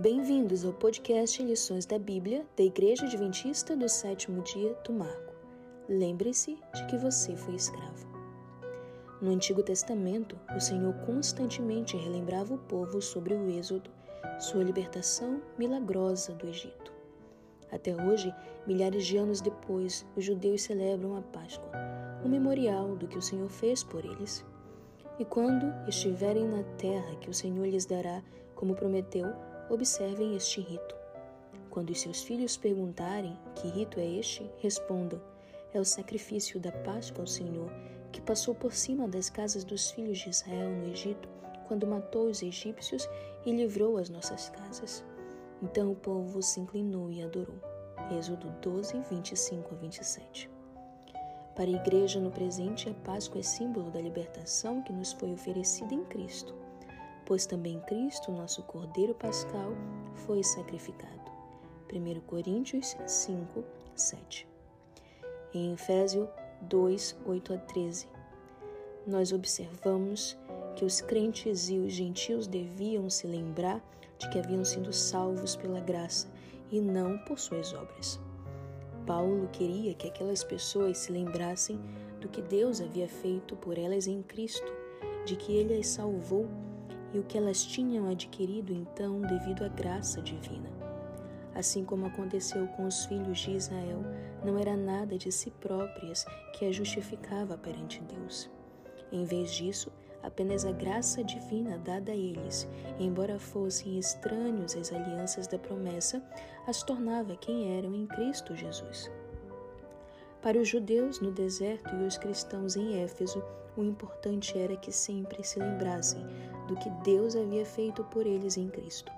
Bem-vindos ao podcast Lições da Bíblia da Igreja Adventista do Sétimo Dia do Marco. Lembre-se de que você foi escravo. No Antigo Testamento, o Senhor constantemente relembrava o povo sobre o Êxodo, sua libertação milagrosa do Egito. Até hoje, milhares de anos depois, os judeus celebram a Páscoa, um memorial do que o Senhor fez por eles. E quando estiverem na terra que o Senhor lhes dará, como prometeu, observem este rito. Quando os seus filhos perguntarem que rito é este, respondam: é o sacrifício da Páscoa ao Senhor, que passou por cima das casas dos filhos de Israel no Egito, quando matou os egípcios e livrou as nossas casas. Então o povo se inclinou e adorou. Êxodo 12, 25 a 27. Para a igreja no presente, a Páscoa é símbolo da libertação que nos foi oferecida em Cristo pois também Cristo, nosso Cordeiro Pascal, foi sacrificado. 1 Coríntios 5, 7. Em Efésio 2, 8 a 13, nós observamos que os crentes e os gentios deviam se lembrar de que haviam sido salvos pela graça e não por suas obras. Paulo queria que aquelas pessoas se lembrassem do que Deus havia feito por elas em Cristo, de que ele as salvou e o que elas tinham adquirido então devido à graça divina. Assim como aconteceu com os filhos de Israel, não era nada de si próprias que a justificava perante Deus. Em vez disso, apenas a graça divina dada a eles, embora fossem estranhos às alianças da promessa, as tornava quem eram em Cristo Jesus. Para os judeus no deserto e os cristãos em Éfeso, o importante era que sempre se lembrassem do que Deus havia feito por eles em Cristo.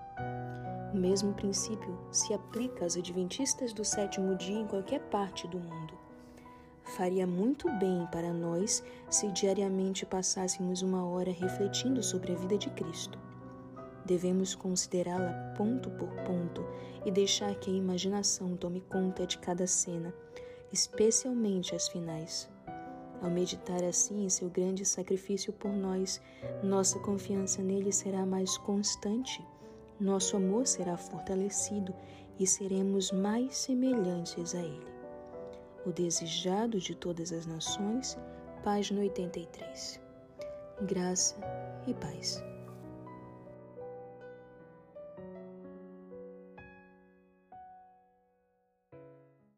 O mesmo princípio se aplica aos adventistas do sétimo dia em qualquer parte do mundo. Faria muito bem para nós se diariamente passássemos uma hora refletindo sobre a vida de Cristo. Devemos considerá-la ponto por ponto e deixar que a imaginação tome conta de cada cena especialmente as finais. Ao meditar assim em seu grande sacrifício por nós, nossa confiança nele será mais constante, nosso amor será fortalecido e seremos mais semelhantes a ele. O desejado de todas as nações, página 83. Graça e paz.